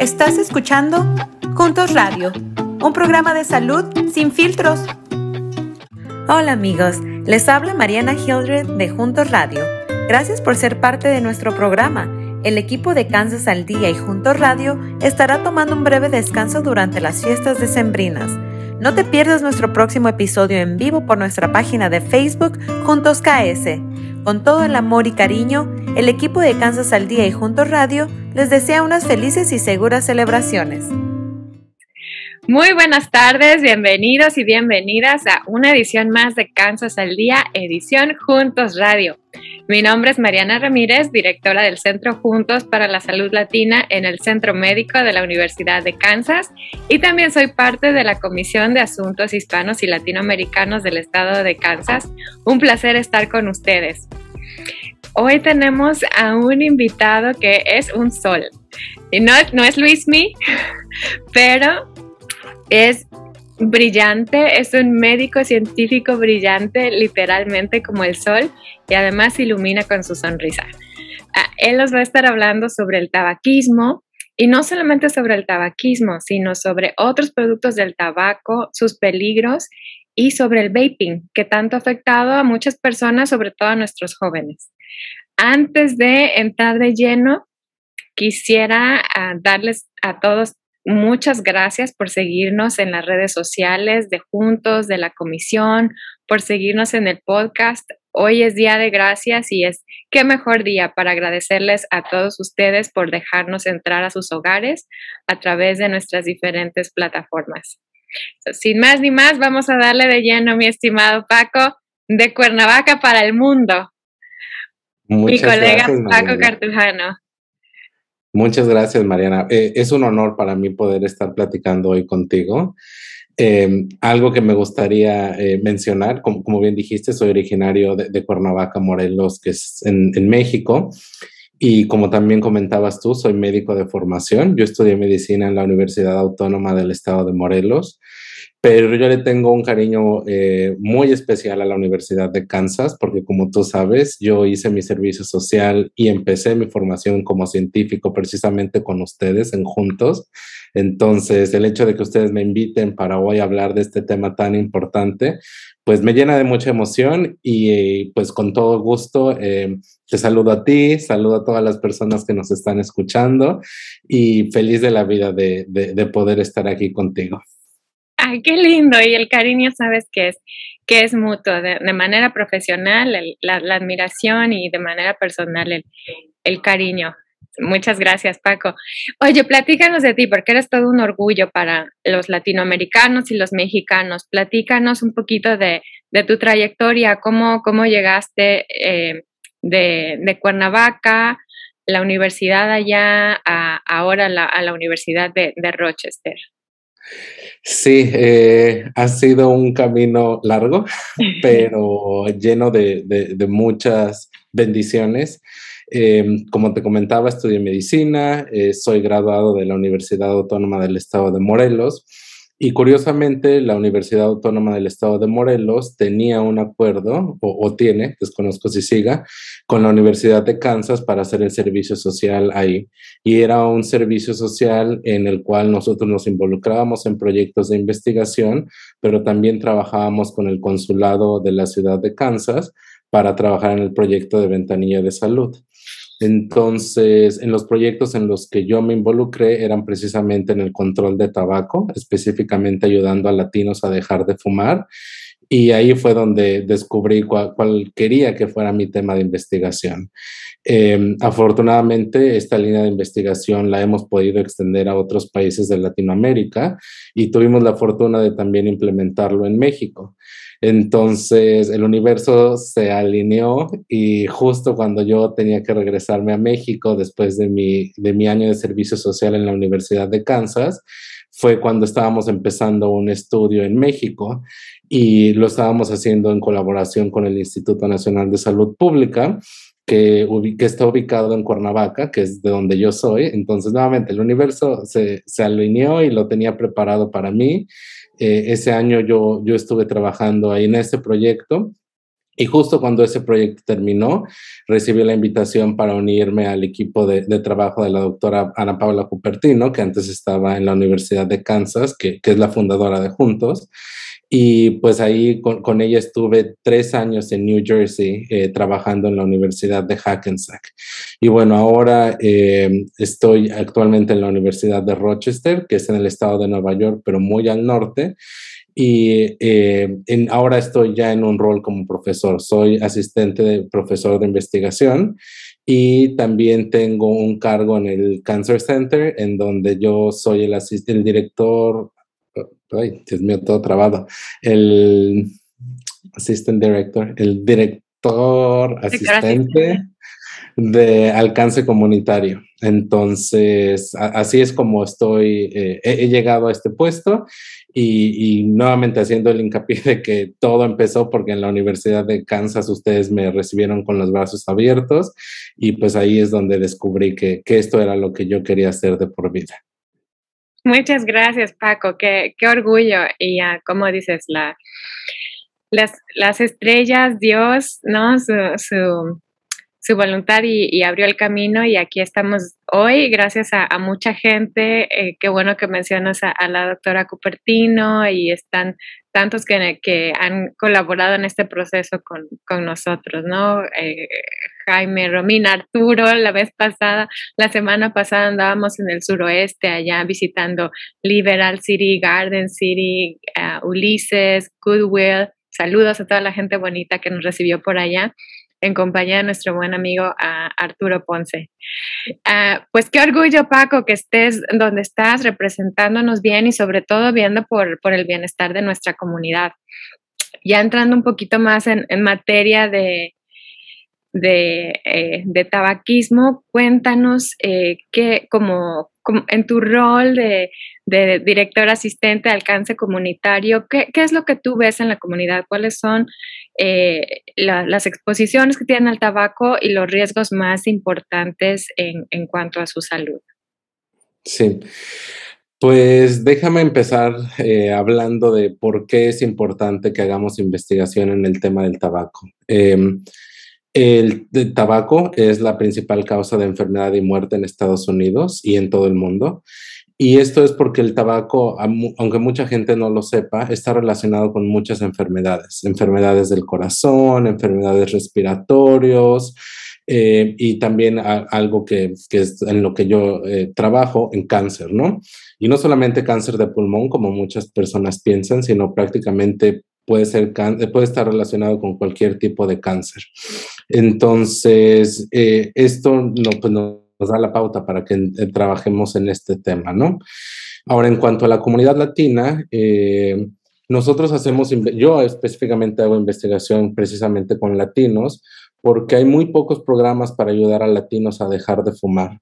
Estás escuchando Juntos Radio, un programa de salud sin filtros. Hola amigos, les habla Mariana Hildred de Juntos Radio. Gracias por ser parte de nuestro programa. El equipo de Kansas al Día y Juntos Radio estará tomando un breve descanso durante las fiestas decembrinas. No te pierdas nuestro próximo episodio en vivo por nuestra página de Facebook Juntos KS. Con todo el amor y cariño, el equipo de Kansas al Día y Juntos Radio les desea unas felices y seguras celebraciones. Muy buenas tardes, bienvenidos y bienvenidas a una edición más de Kansas al Día, edición Juntos Radio. Mi nombre es Mariana Ramírez, directora del Centro Juntos para la Salud Latina en el Centro Médico de la Universidad de Kansas y también soy parte de la Comisión de Asuntos Hispanos y Latinoamericanos del Estado de Kansas. Un placer estar con ustedes. Hoy tenemos a un invitado que es un sol. Y no, no es Luismi, pero es brillante, es un médico científico brillante, literalmente como el sol, y además ilumina con su sonrisa. Ah, él nos va a estar hablando sobre el tabaquismo, y no solamente sobre el tabaquismo, sino sobre otros productos del tabaco, sus peligros y sobre el vaping, que tanto ha afectado a muchas personas, sobre todo a nuestros jóvenes. Antes de entrar de lleno, quisiera ah, darles a todos Muchas gracias por seguirnos en las redes sociales de Juntos, de la Comisión, por seguirnos en el podcast. Hoy es día de gracias y es qué mejor día para agradecerles a todos ustedes por dejarnos entrar a sus hogares a través de nuestras diferentes plataformas. sin más ni más, vamos a darle de lleno, mi estimado Paco, de Cuernavaca para el mundo. Mi colega Paco Cartujano. Muchas gracias, Mariana. Eh, es un honor para mí poder estar platicando hoy contigo. Em, algo que me gustaría eh, mencionar, como, bien dijiste, soy originario de, Cuernavaca, Morelos, que es en, en, México. Y como también comentabas tú, soy médico de formación. Yo estudié medicina en la Universidad Autónoma del Estado de Morelos pero yo le tengo un cariño eh, muy especial a la Universidad de Kansas porque como tú sabes, yo hice mi servicio social y empecé mi formación como científico precisamente con ustedes en Juntos. Entonces, el hecho de que ustedes me inviten para hoy hablar de este tema tan importante, pues me llena de mucha emoción y pues con todo gusto eh, te saludo a ti, saludo a todas las personas que nos están escuchando y feliz de la vida de, de poder estar aquí contigo. Ay, qué lindo. Y el cariño, sabes que es, que es mutuo, de, manera profesional, la, admiración y de manera personal el, cariño. Muchas gracias, Paco. Oye, platícanos de ti, porque eres todo un orgullo para los latinoamericanos y los mexicanos. Platícanos un poquito de, tu trayectoria, cómo, cómo llegaste eh, de, Cuernavaca, la universidad allá, ahora a la Universidad de Rochester. Sí, eh, ha sido un camino largo, pero lleno de, muchas bendiciones. Em, como te comentaba, estudié medicina, eh, soy graduado de la Universidad Autónoma del Estado de Morelos y curiosamente, la Universidad Autónoma del Estado de Morelos tenía un acuerdo, o, tiene, desconozco si siga, con la Universidad de Kansas para hacer el servicio social ahí. Y era un servicio social en el cual nosotros nos involucrábamos en proyectos de investigación, pero también trabajábamos con el consulado de la ciudad de Kansas para trabajar en el proyecto de ventanilla de salud. Entonces, en los proyectos en los que yo me involucré eran precisamente en el control de tabaco, específicamente ayudando a latinos a dejar de fumar. Y ahí fue donde descubrí cuál, quería que fuera mi tema de investigación. Em, afortunadamente, esta línea de investigación la hemos podido extender a otros países de Latinoamérica y tuvimos la fortuna de también implementarlo en México. Entonces el universo se alineó y justo cuando yo tenía que regresarme a México después de mi, de mi año de servicio social en la Universidad de Kansas, fue cuando estábamos empezando un estudio en México y lo estábamos haciendo en colaboración con el Instituto Nacional de Salud Pública. Que, está ubicado en Cuernavaca, que es de donde yo soy. Entonces, nuevamente, el universo se, se alineó y lo tenía preparado para mí. Eh, ese año yo, yo estuve trabajando ahí en ese proyecto Y justo cuando ese proyecto terminó, recibí la invitación para unirme al equipo de, trabajo de la doctora Ana Paula Cupertino, que antes estaba en la Universidad de Kansas, que, es la fundadora de Juntos. Y pues ahí con, ella estuve tres años en New Jersey eh, trabajando en la Universidad de Hackensack. Y bueno, ahora eh, estoy actualmente en la Universidad de Rochester, que es en el estado de Nueva York, pero muy al norte y eh, ahora estoy ya en un rol como profesor. Soy asistente de profesor de investigación y también tengo un cargo en el Cancer Center, en donde yo soy el, el director, ay, Dios mío, todo trabado, el assistant director, el director asistente de alcance comunitario. Entonces, así es como estoy, eh, he, llegado a este puesto y, nuevamente haciendo el hincapié de que todo empezó porque en la Universidad de Kansas ustedes me recibieron con los brazos abiertos y pues ahí es donde descubrí que, esto era lo que yo quería hacer de por vida. Muchas gracias, Paco. Qué, orgullo. Y ya, como dices, la, las, las estrellas, Dios, ¿no? su voluntad y, abrió el camino y aquí estamos hoy gracias a, mucha gente. Eh, qué bueno que mencionas a, la doctora Cupertino y están tantos que, que han colaborado en este proceso con, con nosotros, ¿no? Eh, Jaime, Romina, Arturo, la vez pasada, la semana pasada andábamos en el suroeste allá visitando Liberal City, Garden City, uh, Ulises, Goodwill. Saludos a toda la gente bonita que nos recibió por allá en compañía de nuestro buen amigo Arturo Ponce. Ah, pues qué orgullo, Paco, que estés donde estás, representándonos bien y sobre todo viendo por, el bienestar de nuestra comunidad. Ya entrando un poquito más en, materia de, eh, de, tabaquismo, cuéntanos eh, qué, como, en tu rol de, director asistente de alcance comunitario, ¿qué, es lo que tú ves en la comunidad? ¿Cuáles son eh, las exposiciones que tienen al tabaco y los riesgos más importantes en, cuanto a su salud? Sí. Pues déjame empezar eh, hablando de por qué es importante que hagamos investigación en el tema del tabaco. Em, el, tabaco es la principal causa de enfermedad y muerte en Estados Unidos y en todo el mundo. Y esto es porque el tabaco, aunque mucha gente no lo sepa, está relacionado con muchas enfermedades, enfermedades del corazón, enfermedades respiratorios eh, y también algo que, es en lo que yo eh, trabajo, en cáncer, ¿no? Y no solamente cáncer de pulmón, como muchas personas piensan, sino prácticamente puede, ser, puede estar relacionado con cualquier tipo de cáncer. Entonces, eh, esto no, pues nos da la pauta para que eh, trabajemos en este tema, ¿no? Ahora, en cuanto a la comunidad latina, eh, nosotros hacemos, yo específicamente hago investigación precisamente con latinos, porque hay muy pocos programas para ayudar a latinos a dejar de fumar.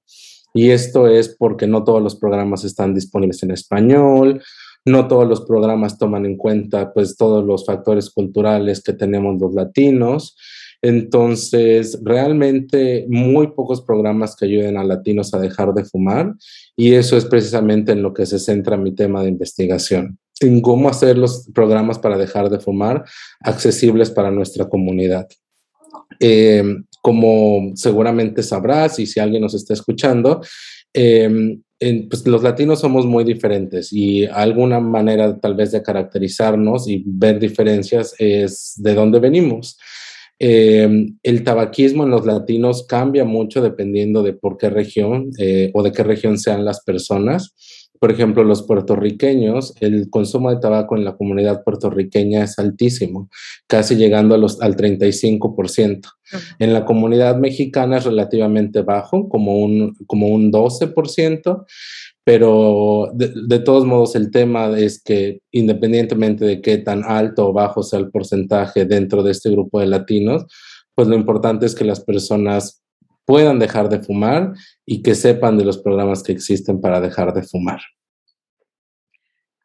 Y esto es porque no todos los programas están disponibles en español, no todos los programas toman en cuenta pues todos los factores culturales que tenemos los latinos. Entonces, realmente muy pocos programas que ayuden a latinos a dejar de fumar y eso es precisamente en lo que se centra mi tema de investigación, en cómo hacer los programas para dejar de fumar accesibles para nuestra comunidad. Eh, como seguramente sabrás y si alguien nos está escuchando, eh, pues los latinos somos muy diferentes y alguna manera tal vez de caracterizarnos y ver diferencias es de dónde venimos. Em, el tabaquismo en los latinos cambia mucho dependiendo de por qué región eh, o de qué región sean las personas. Por ejemplo, los puertorriqueños, el consumo de tabaco en la comunidad puertorriqueña es altísimo, casi llegando a los, al 35%. En la comunidad mexicana es relativamente bajo, como un, como un 12%, pero de, todos modos el tema es que independientemente de qué tan alto o bajo sea el porcentaje dentro de este grupo de latinos, pues lo importante es que las personas puedan dejar de fumar y que sepan de los programas que existen para dejar de fumar.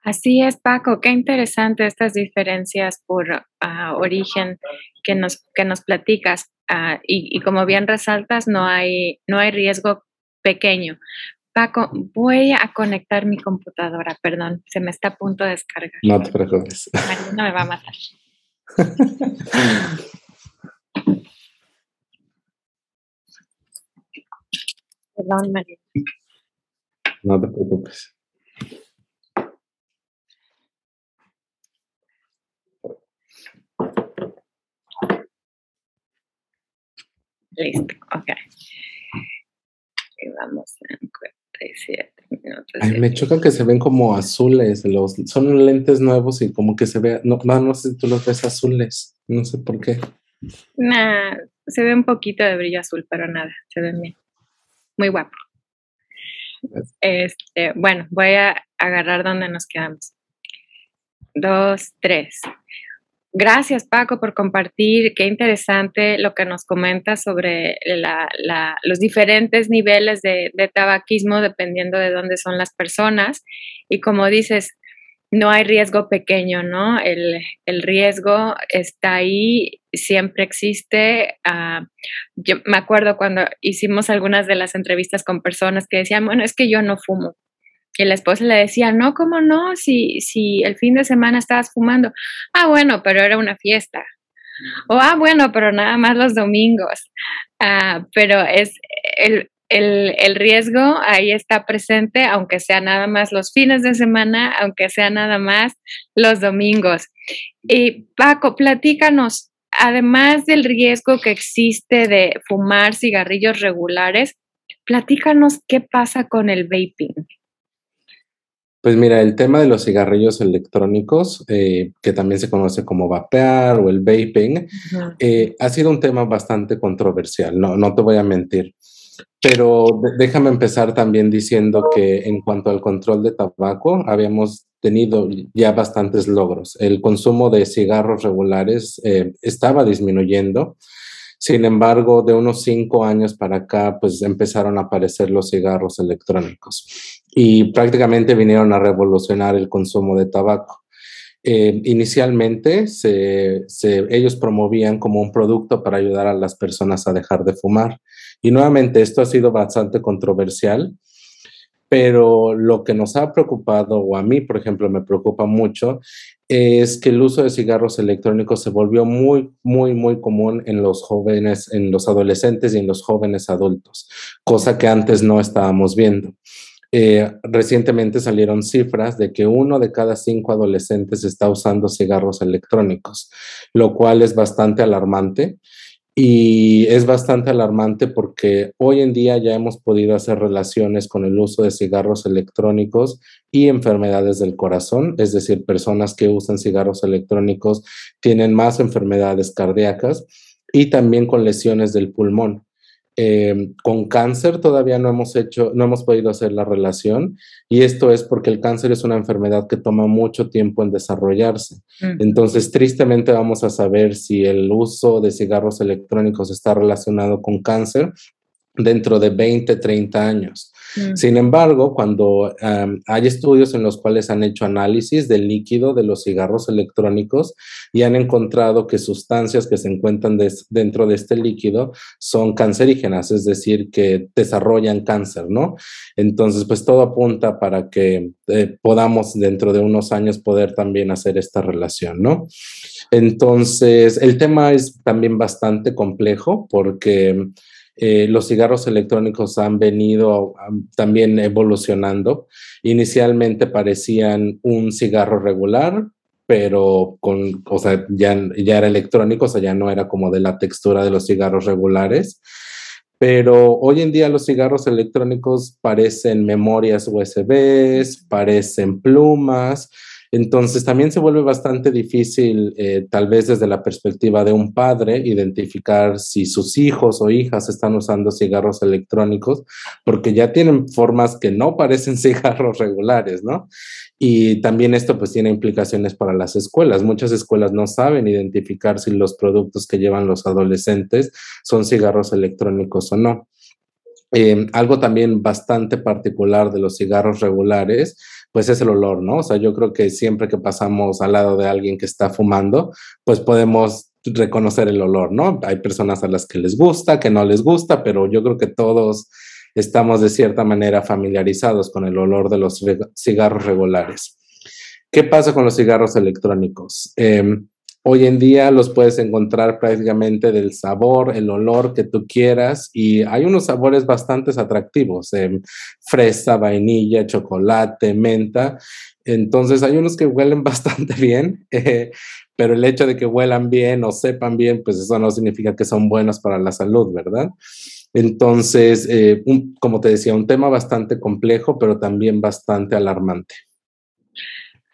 Así es, Paco, qué interesante estas diferencias por ah, origen que nos, que nos platicas. Ah, y, como bien resaltas, no hay, no hay riesgo pequeño. Va voy a conectar mi computadora, perdón, se me está a punto de descargar. No te preocupes. no me va a matar. Perdón, María. No te preocupes. Listo, ok. Y vamos a encontrar. 47 minutos. Ay, me choca que se ven como azules, los, son lentes nuevos y como que se ve, no, no sé si tú los ves azules, no sé por qué. Nah, se ve un poquito de brillo azul, pero nada, se ve bien. Muy guapo. Este, bueno, voy a agarrar donde nos quedamos. Dos, tres. Gracias, Paco, por compartir. Qué interesante lo que nos comenta sobre los diferentes niveles de, tabaquismo dependiendo de dónde son las personas. Y como dices, no hay riesgo pequeño, ¿no? El, riesgo está ahí, siempre existe. Ah, yo me acuerdo cuando hicimos algunas de las entrevistas con personas que decían, bueno, es que yo no fumo. Y la esposa le decía, no, ¿cómo no? Si, si el fin de semana estabas fumando. Ah, bueno, pero era una fiesta. O, ah, bueno, pero nada más los domingos. Ah, pero es el, el, riesgo ahí está presente, aunque sea nada más los fines de semana, aunque sea nada más los domingos. Y Paco, platícanos, además del riesgo que existe de fumar cigarrillos regulares, platícanos qué pasa con el vaping. Pues mira, el tema de los cigarrillos electrónicos, eh, que también se conoce como vapear o el vaping, eh, ha sido un tema bastante controversial, no, no te voy a mentir. Pero déjame empezar también diciendo que en cuanto al control de tabaco, habíamos tenido ya bastantes logros. El consumo de cigarros regulares eh, estaba disminuyendo. Sin embargo, de unos cinco años para acá, pues empezaron a aparecer los cigarros electrónicos y prácticamente vinieron a revolucionar el consumo de tabaco. Eh, inicialmente ellos promovían como un producto para ayudar a las personas a dejar de fumar. Y nuevamente esto ha sido bastante controversial, pero lo que nos ha preocupado, o a mí, por ejemplo, me preocupa mucho, es que el uso de cigarros electrónicos se volvió muy, muy, muy común en los jóvenes, en los adolescentes y en los jóvenes adultos, cosa que antes no estábamos viendo. Eh, recientemente salieron cifras de que uno de cada cinco adolescentes está usando cigarros electrónicos, lo cual es bastante alarmante. Y es bastante alarmante porque hoy en día ya hemos podido hacer relaciones con el uso de cigarros electrónicos y enfermedades del corazón, es decir, personas que usan cigarros electrónicos tienen más enfermedades cardíacas y también con lesiones del pulmón. Em, con cáncer todavía no hemos hecho, no hemos podido hacer la relación y esto es porque el cáncer es una enfermedad que toma mucho tiempo en desarrollarse. Mm. Entonces, tristemente vamos a saber si el uso de cigarros electrónicos está relacionado con cáncer dentro de 20, 30 años. Mm. Sin embargo, cuando hay estudios en los cuales han hecho análisis del líquido de los cigarros electrónicos y han encontrado que sustancias que se encuentran dentro de este líquido son cancerígenas, es decir, que desarrollan cáncer, ¿no? Entonces, pues todo apunta para que eh, podamos dentro de unos años poder también hacer esta relación, ¿no? Entonces, el tema es también bastante complejo porque eh, los cigarros electrónicos han venido también evolucionando. Inicialmente parecían un cigarro regular, pero con, o sea, ya, ya era electrónico, o sea, ya no era como de la textura de los cigarros regulares. Pero hoy en día los cigarros electrónicos parecen memorias USB, parecen plumas, entonces también se vuelve bastante difícil, eh, tal vez desde la perspectiva de un padre, identificar si sus hijos o hijas están usando cigarros electrónicos, porque ya tienen formas que no parecen cigarros regulares, ¿no? Y también esto pues tiene implicaciones para las escuelas. Muchas escuelas no saben identificar si los productos que llevan los adolescentes son cigarros electrónicos o no. Eh, algo también bastante particular de los cigarros regulares pues es el olor, ¿no? O sea, yo creo que siempre que pasamos al lado de alguien que está fumando, pues podemos reconocer el olor, ¿no? Hay personas a las que les gusta, que no les gusta, pero yo creo que todos estamos de cierta manera familiarizados con el olor de los cigarros regulares. ¿Qué pasa con los cigarros electrónicos? Em, Hoy en día los puedes encontrar prácticamente del sabor, el olor que tú quieras y hay unos sabores bastante atractivos, eh, fresa, vainilla, chocolate, menta. Entonces hay unos que huelen bastante bien, eh, pero el hecho de que huelan bien o sepan bien, pues eso no significa que son buenos para la salud, ¿verdad? Entonces, eh, como te decía, un tema bastante complejo, pero también bastante alarmante.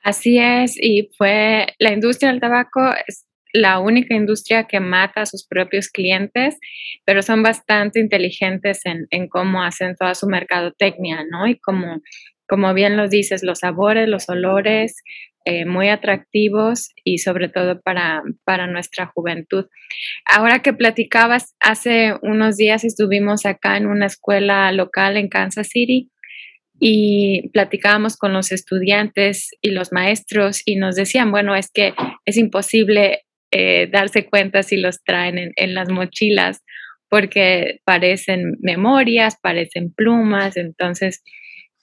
Así es, y fue la industria del tabaco es la única industria que mata a sus propios clientes, pero son bastante inteligentes en, en cómo hacen toda su mercadotecnia, ¿no? Y como, como bien lo dices, los sabores, los olores, eh, muy atractivos y sobre todo para, para nuestra juventud. Ahora que platicabas, hace unos días estuvimos acá en una escuela local en Kansas City y platicábamos con los estudiantes y los maestros y nos decían, bueno, es que es imposible eh, darse cuenta si los traen en, en, las mochilas porque parecen memorias, parecen plumas, entonces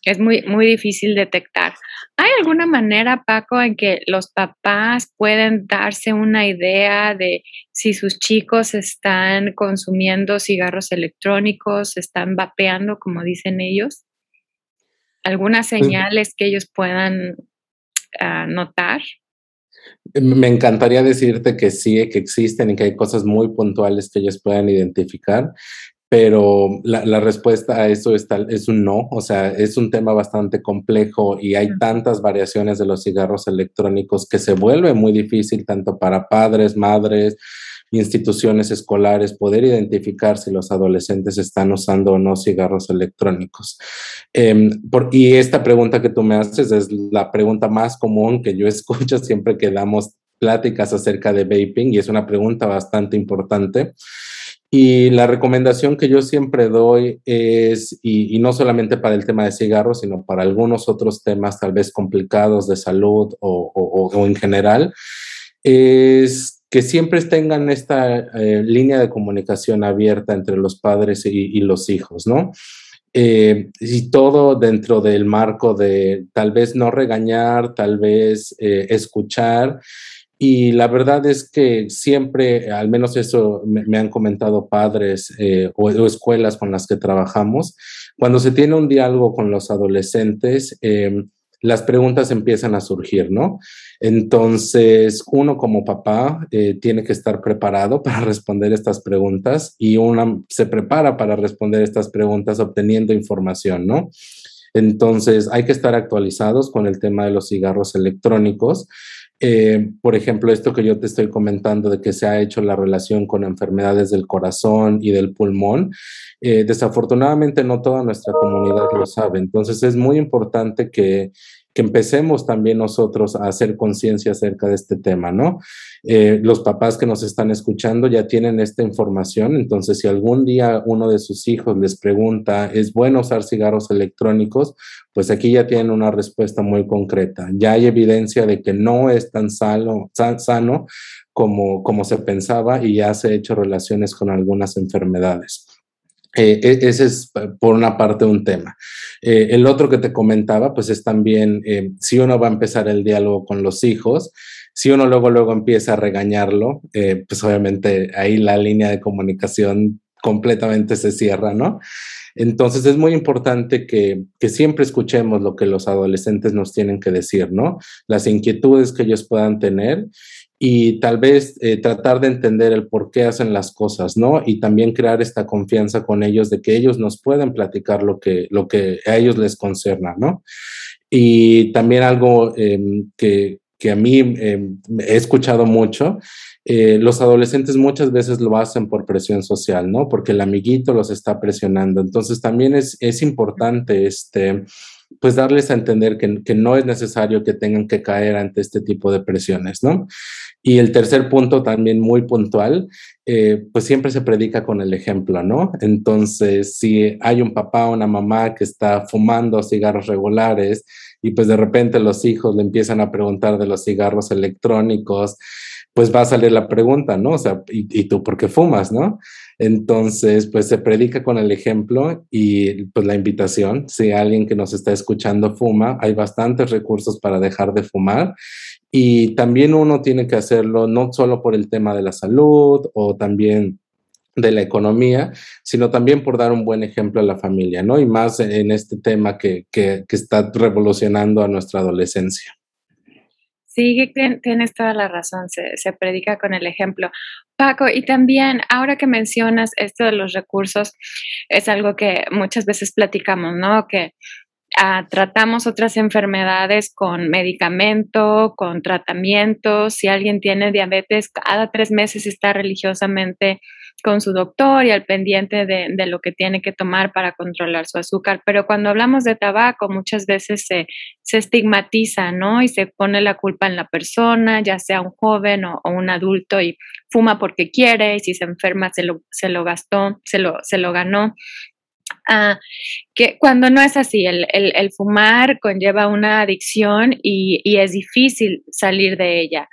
es muy, muy difícil detectar. ¿Hay alguna manera, Paco, en que los papás pueden darse una idea de si sus chicos están consumiendo cigarros electrónicos, están vapeando, como dicen ellos? ¿Algunas pues señales que ellos puedan uh, notar? Me encantaría decirte que sí, que existen y que hay cosas muy puntuales que ellos puedan identificar, pero la, la, respuesta a eso es, tal, es un no, o sea, es un tema bastante complejo y hay tantas variaciones de los cigarros electrónicos que se vuelve muy difícil tanto para padres, madres, instituciones escolares poder identificar si los adolescentes están usando o no cigarros electrónicos. Eh, por, y esta pregunta que tú me haces es la pregunta más común que yo escucho siempre que damos pláticas acerca de vaping y es una pregunta bastante importante. Y la recomendación que yo siempre doy es, y, no solamente para el tema de cigarros, sino para algunos otros temas tal vez complicados de salud o, o, en general, es que siempre tengan esta eh, línea de comunicación abierta entre los padres y, los hijos, ¿no? Eh, y todo dentro del marco de tal vez no regañar, tal vez eh, escuchar y la verdad es que siempre, al menos eso me, han comentado padres o, escuelas con las que trabajamos, cuando se tiene un diálogo con los adolescentes, em, las preguntas empiezan a surgir, ¿no? Entonces, uno como papá eh, tiene que estar preparado para responder estas preguntas y uno se prepara para responder estas preguntas obteniendo información, ¿no? Entonces, hay que estar actualizados con el tema de los cigarros electrónicos. Eh, por ejemplo, esto que yo te estoy comentando de que se ha hecho la relación con enfermedades del corazón y del pulmón, eh, desafortunadamente no toda nuestra comunidad lo sabe. Entonces es muy importante que, que empecemos también nosotros a hacer conciencia acerca de este tema, ¿no? Eh, los papás que nos están escuchando ya tienen esta información, entonces si algún día uno de sus hijos les pregunta, ¿es bueno usar cigarros electrónicos? Pues aquí ya tienen una respuesta muy concreta. Ya hay evidencia de que no es tan sano, sano como, como se pensaba y ya se ha hecho relaciones con algunas enfermedades. Eh, e, ese es por una parte un tema. Eh, el otro que te comentaba, pues es también eh, si uno va a empezar el diálogo con los hijos, si uno luego luego empieza a regañarlo, pues obviamente ahí la línea de comunicación completamente se cierra, ¿no? Entonces es muy importante que, que, siempre escuchemos lo que los adolescentes nos tienen que decir, ¿no? Las inquietudes que ellos puedan tener y tal vez eh, tratar de entender el por qué hacen las cosas, ¿no? Y también crear esta confianza con ellos de que ellos nos pueden platicar lo que, lo que a ellos les concerna, ¿no? Y también algo em, que, que, a mí em, he escuchado mucho, eh, los adolescentes muchas veces lo hacen por presión social, ¿no? Porque el amiguito los está presionando. Entonces también es, es importante este pues darles a entender que, que, no es necesario que tengan que caer ante este tipo de presiones, ¿no? Y el tercer punto también muy puntual, eh, pues siempre se predica con el ejemplo, ¿no? Entonces, si hay un papá o una mamá que está fumando cigarros regulares y pues de repente los hijos le empiezan a preguntar de los cigarros electrónicos, pues va a salir la pregunta, ¿no? O sea, ¿y, y tú por qué fumas, no? Entonces, pues se predica con el ejemplo y pues la invitación, si alguien que nos está escuchando fuma, hay bastantes recursos para dejar de fumar Y también uno tiene que hacerlo no solo por el tema de la salud o también de la economía, sino también por dar un buen ejemplo a la familia, ¿no? Y más en este tema que, que, que está revolucionando a nuestra adolescencia. Sí, tienes toda la razón, se, predica con el ejemplo. Paco, y también ahora que mencionas esto de los recursos, es algo que muchas veces platicamos, ¿no? Que Ah, tratamos otras enfermedades con medicamento, con tratamientos. Si alguien tiene diabetes, cada tres meses está religiosamente con su doctor y al pendiente de, de, lo que tiene que tomar para controlar su azúcar. Pero cuando hablamos de tabaco, muchas veces se, se estigmatiza, ¿no? Y se pone la culpa en la persona, ya sea un joven o, un adulto, y fuma porque quiere, y si se enferma se lo, se lo gastó, se lo, se lo ganó. Ah, que cuando no es así, el, el, fumar conlleva una adicción y, y, es difícil salir de ella.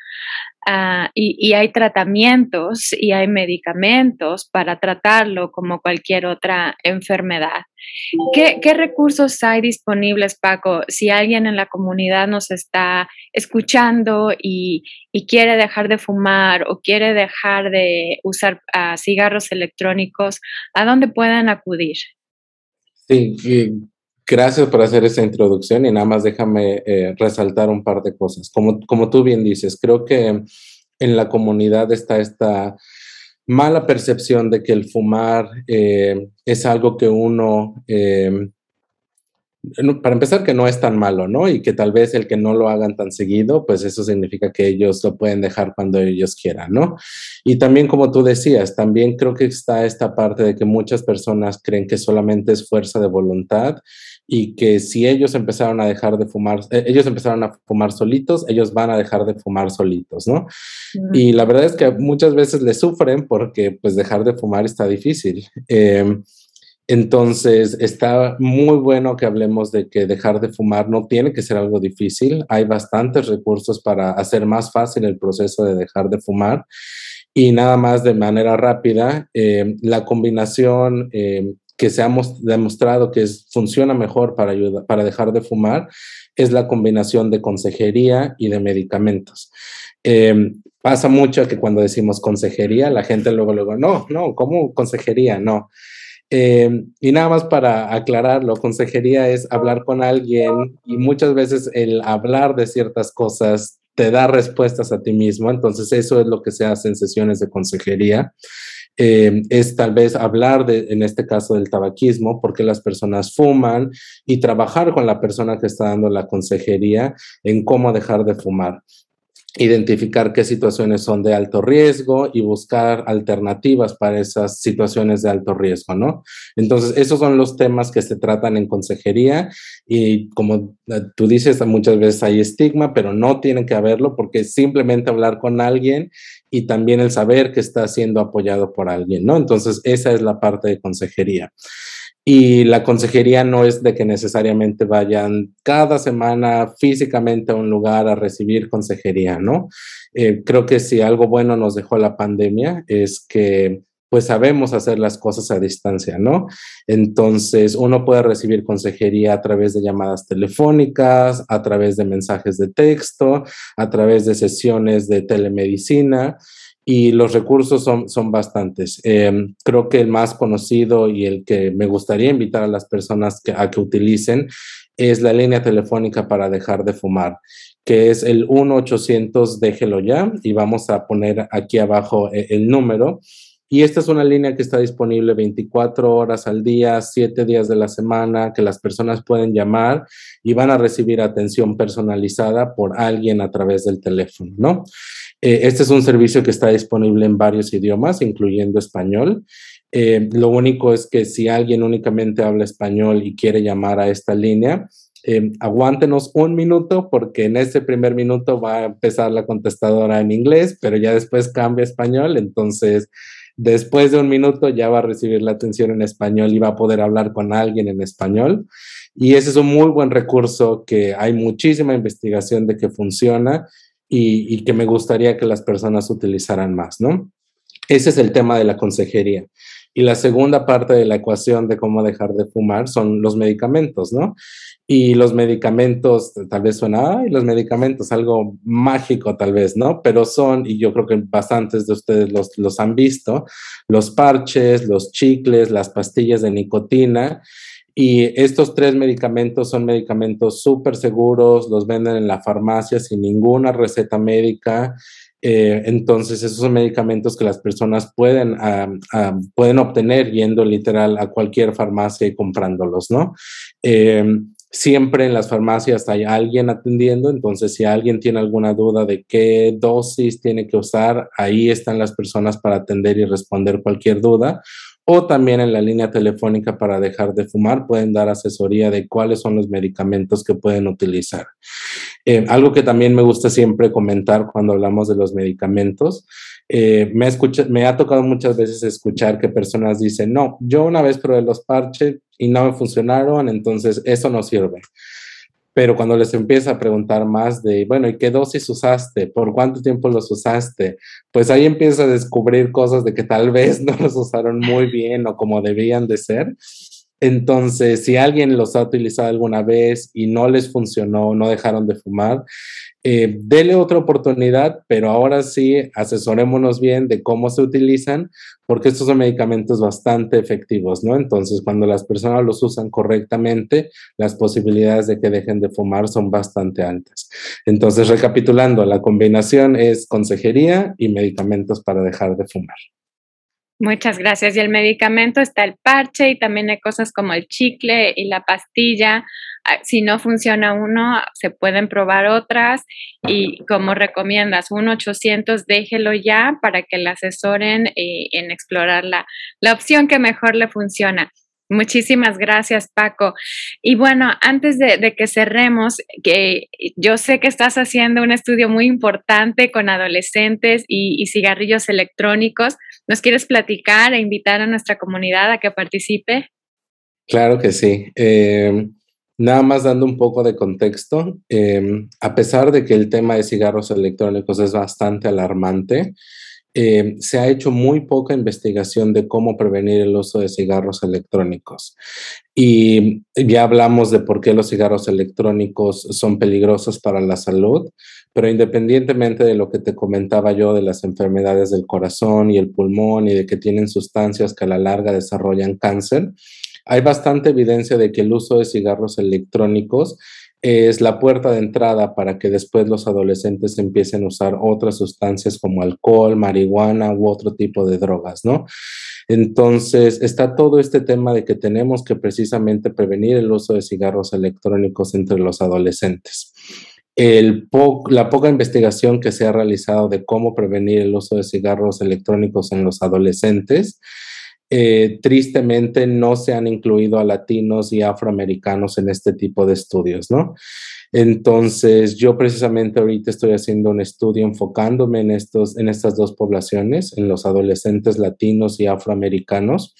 Ah, y, y, hay tratamientos y hay medicamentos para tratarlo como cualquier otra enfermedad. ¿Qué, ¿Qué, recursos hay disponibles, Paco? Si alguien en la comunidad nos está escuchando y, y quiere dejar de fumar o quiere dejar de usar uh, cigarros electrónicos, ¿a dónde pueden acudir? Sí, gracias por hacer esa introducción y nada más déjame eh, resaltar un par de cosas. Como, como tú bien dices, creo que en la comunidad está esta mala percepción de que el fumar eh, es algo que uno eh, para empezar, que no es tan malo, ¿no? Y que tal vez el que no lo hagan tan seguido, pues eso significa que ellos lo pueden dejar cuando ellos quieran, ¿no? Y también, como tú decías, también creo que está esta parte de que muchas personas creen que solamente es fuerza de voluntad y que si ellos empezaron a dejar de fumar, eh, ellos empezaron a fumar solitos, ellos van a dejar de fumar solitos, ¿no? Y la verdad es que muchas veces le sufren porque pues dejar de fumar está difícil. Eh, entonces, está muy bueno que hablemos de que dejar de fumar no tiene que ser algo difícil. Hay bastantes recursos para hacer más fácil el proceso de dejar de fumar. Y nada más de manera rápida, eh, la combinación eh, que se ha demostrado que es, funciona mejor para, ayudar, para dejar de fumar es la combinación de consejería y de medicamentos. Eh, pasa mucho que cuando decimos consejería, la gente luego, luego, no, no, ¿cómo consejería? No. Eh, y nada más para aclararlo, consejería es hablar con alguien y muchas veces el hablar de ciertas cosas te da respuestas a ti mismo, entonces eso es lo que se hace en sesiones de consejería. Eh, es tal vez hablar de, en este caso del tabaquismo, porque las personas fuman y trabajar con la persona que está dando la consejería en cómo dejar de fumar identificar qué situaciones son de alto riesgo y buscar alternativas para esas situaciones de alto riesgo, ¿no? Entonces, esos son los temas que se tratan en consejería y como eh, tú dices, muchas veces hay estigma, pero no tiene que haberlo porque simplemente hablar con alguien y también el saber que está siendo apoyado por alguien, ¿no? Entonces, esa es la parte de consejería. Y la consejería no es de que necesariamente vayan cada semana físicamente a un lugar a recibir consejería, ¿no? Eh, creo que si algo bueno nos dejó la pandemia es que pues sabemos hacer las cosas a distancia, ¿no? Entonces, uno puede recibir consejería a través de llamadas telefónicas, a través de mensajes de texto, a través de sesiones de telemedicina y los recursos son, son bastantes. Eh, creo que el más conocido y el que me gustaría invitar a las personas que, a que utilicen es la línea telefónica para dejar de fumar, que es el 1-800 déjelo ya y vamos a poner aquí abajo el, el número. Y esta es una línea que está disponible 24 horas al día, 7 días de la semana, que las personas pueden llamar y van a recibir atención personalizada por alguien a través del teléfono, ¿no? Eh, este es un servicio que está disponible en varios idiomas, incluyendo español. Eh, lo único es que si alguien únicamente habla español y quiere llamar a esta línea, eh, aguántenos un minuto porque en ese primer minuto va a empezar la contestadora en inglés, pero ya después cambia español, entonces después de un minuto ya va a recibir la atención en español y va a poder hablar con alguien en español. Y ese es un muy buen recurso que hay muchísima investigación de que funciona y, que me gustaría que las personas utilizaran más, ¿no? Ese es el tema de la consejería. Y la segunda parte de la ecuación de cómo dejar de fumar son los medicamentos, ¿no? Y los medicamentos, tal vez suena, ay, los medicamentos, algo mágico tal vez, ¿no? Pero son, y yo creo que bastantes de ustedes los, los han visto, los parches, los chicles, las pastillas de nicotina. Y estos tres medicamentos son medicamentos súper seguros, los venden en la farmacia sin ninguna receta médica. Eh, entonces, esos son medicamentos que las personas pueden, pueden obtener yendo literal a cualquier farmacia y comprándolos, ¿no? Em, siempre en las farmacias hay alguien atendiendo, entonces si alguien tiene alguna duda de qué dosis tiene que usar, ahí están las personas para atender y responder cualquier duda o también en la línea telefónica para dejar de fumar pueden dar asesoría de cuáles son los medicamentos que pueden utilizar. Eh, algo que también me gusta siempre comentar cuando hablamos de los medicamentos, eh, me, me ha tocado muchas veces escuchar que personas dicen, no, yo una vez probé los parches y no me funcionaron, entonces eso no sirve pero cuando les empieza a preguntar más de, bueno, ¿y qué dosis usaste? ¿Por cuánto tiempo los usaste? Pues ahí empieza a descubrir cosas de que tal vez no los usaron muy bien o como debían de ser. Entonces, si alguien los ha utilizado alguna vez y no les funcionó, no dejaron de fumar, eh, dele otra oportunidad, pero ahora sí asesorémonos bien de cómo se utilizan, porque estos son medicamentos bastante efectivos, ¿no? Entonces, cuando las personas los usan correctamente, las posibilidades de que dejen de fumar son bastante altas. Entonces, recapitulando, la combinación es consejería y medicamentos para dejar de fumar. Muchas gracias. Y el medicamento está el parche y también hay cosas como el chicle y la pastilla. Ah, si no funciona uno, se pueden probar otras y como recomiendas, un 800 déjelo ya para que le asesoren eh, en explorar la, la opción que mejor le funciona. Muchísimas gracias, Paco. Y bueno, antes de, que cerremos, que yo sé que estás haciendo un estudio muy importante con adolescentes y, cigarrillos electrónicos. ¿Nos quieres platicar e invitar a nuestra comunidad a que participe? Claro que sí. Em, nada más dando un poco de contexto, em, a pesar de que el tema de cigarros electrónicos es bastante alarmante, eh, se ha hecho muy poca investigación de cómo prevenir el uso de cigarros electrónicos. Y ya hablamos de por qué los cigarros electrónicos son peligrosos para la salud, pero independientemente de lo que te comentaba yo de las enfermedades del corazón y el pulmón y de que tienen sustancias que a la larga desarrollan cáncer, hay bastante evidencia de que el uso de cigarros electrónicos es la puerta de entrada para que después los adolescentes empiecen a usar otras sustancias como alcohol, marihuana u otro tipo de drogas, ¿no? Entonces, está todo este tema de que tenemos que precisamente prevenir el uso de cigarros electrónicos entre los adolescentes. La poca investigación que se ha realizado de cómo prevenir el uso de cigarros electrónicos en los adolescentes eh, tristemente no se han incluido a latinos y afroamericanos en este tipo de estudios, ¿no? Entonces, yo precisamente ahorita estoy haciendo un estudio enfocándome en, estos, en estas dos poblaciones, en los adolescentes latinos y afroamericanos.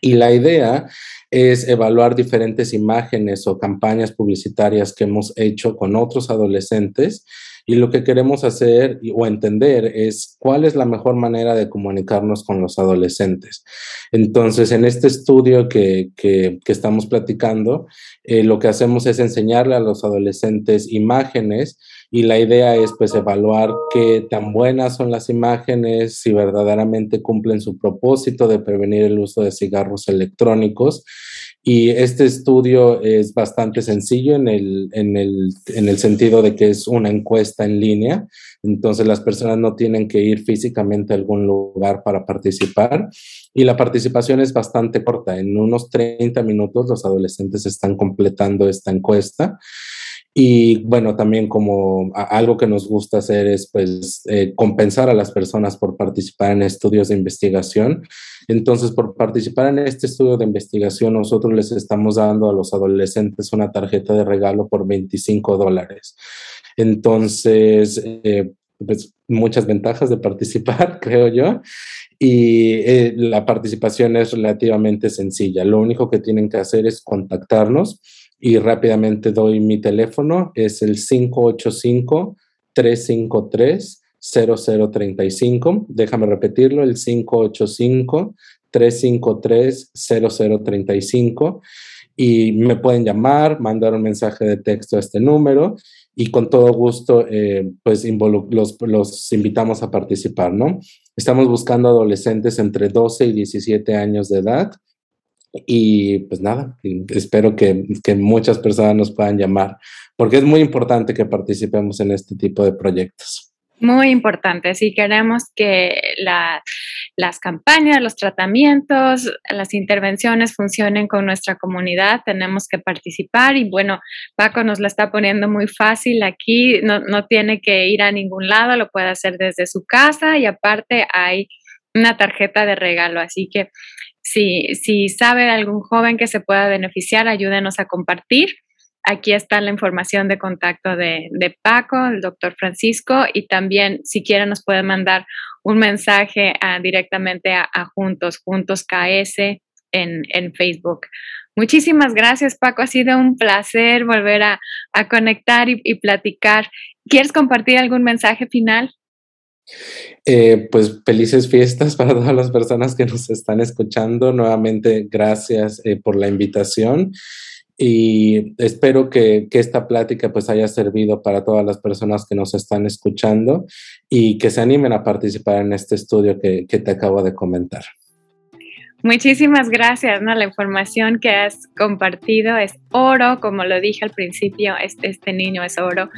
Y la idea es evaluar diferentes imágenes o campañas publicitarias que hemos hecho con otros adolescentes y lo que queremos hacer o entender es cuál es la mejor manera de comunicarnos con los adolescentes. Entonces, en este estudio que, que, estamos platicando, eh, lo que hacemos es enseñarle a los adolescentes imágenes y la idea es pues evaluar qué tan buenas son las imágenes, si verdaderamente cumplen su propósito de prevenir el uso de cigarros electrónicos y este estudio es bastante sencillo en el, en, el, en el, sentido de que es una encuesta en línea, entonces las personas no tienen que ir físicamente a algún lugar para participar y la participación es bastante corta. En unos 30 minutos los adolescentes están completando esta encuesta. Y bueno, también como algo que nos gusta hacer es pues eh, compensar a las personas por participar en estudios de investigación. Entonces, por participar en este estudio de investigación, nosotros les estamos dando a los adolescentes una tarjeta de regalo por 25 dólares. Entonces, eh, pues muchas ventajas de participar, creo yo. Y eh, la participación es relativamente sencilla. Lo único que tienen que hacer es contactarnos y rápidamente doy mi teléfono, es el 585-353-0035. Déjame repetirlo, el 585 353-0035 y me pueden llamar, mandar un mensaje de texto a este número y con todo gusto eh, pues los, los invitamos a participar, ¿no? Estamos buscando adolescentes entre 12 y 17 años de edad y pues nada, espero que, que muchas personas nos puedan llamar porque es muy importante que participemos en este tipo de proyectos. Muy importante. Si queremos que las campañas, los tratamientos, las intervenciones funcionen con nuestra comunidad, tenemos que participar. Y bueno, Paco nos la está poniendo muy fácil aquí. No, no tiene que ir a ningún lado, lo puede hacer desde su casa y aparte hay una tarjeta de regalo. Así que si, si sabe algún joven que se pueda beneficiar, ayúdenos a compartir. Aquí está la información de contacto de, Paco, el doctor Francisco, y también si quieren nos pueden mandar un mensaje ah, directamente a, Juntos, Juntos KS en, Facebook. Muchísimas gracias, Paco. Ha sido un placer volver a, conectar y, platicar. ¿Quieres compartir algún mensaje final? Eh, pues felices fiestas para todas las personas que nos están escuchando. Nuevamente, gracias eh, por la invitación y espero que, esta plática pues haya servido para todas las personas que nos están escuchando y que se animen a participar en este estudio que te acabo de comentar. Muchísimas gracias, ¿no? La información que has compartido es oro, como lo dije al principio, este, este niño es oro.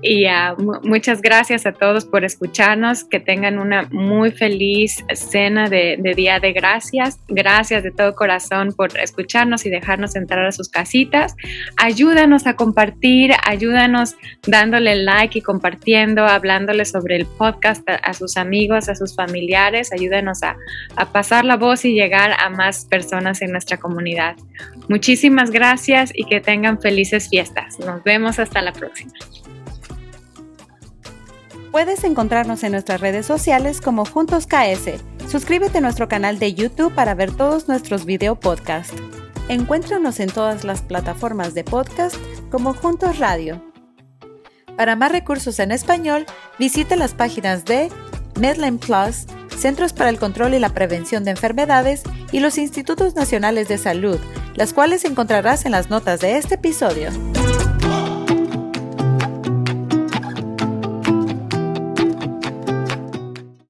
Y uh, muchas gracias a todos por escucharnos, que tengan una muy feliz cena de, de, Día de Gracias. Gracias de todo corazón por escucharnos y dejarnos entrar a sus casitas. Ayúdanos a compartir, ayúdanos dándole like y compartiendo, hablándole sobre el podcast a, a sus amigos, a sus familiares. Ayúdanos a, a pasar la voz y llegar a más personas en nuestra comunidad. Muchísimas gracias y que tengan felices fiestas. Nos vemos hasta la próxima. Puedes encontrarnos en nuestras redes sociales como Juntos KS. Suscríbete a nuestro canal de YouTube para ver todos nuestros video podcasts. Encuéntranos en todas las plataformas de podcast como Juntos Radio. Para más recursos en español, visite las páginas de Medline Plus, Centros para el Control y la Prevención de Enfermedades y los Institutos Nacionales de Salud, las cuales encontrarás en las notas de este episodio.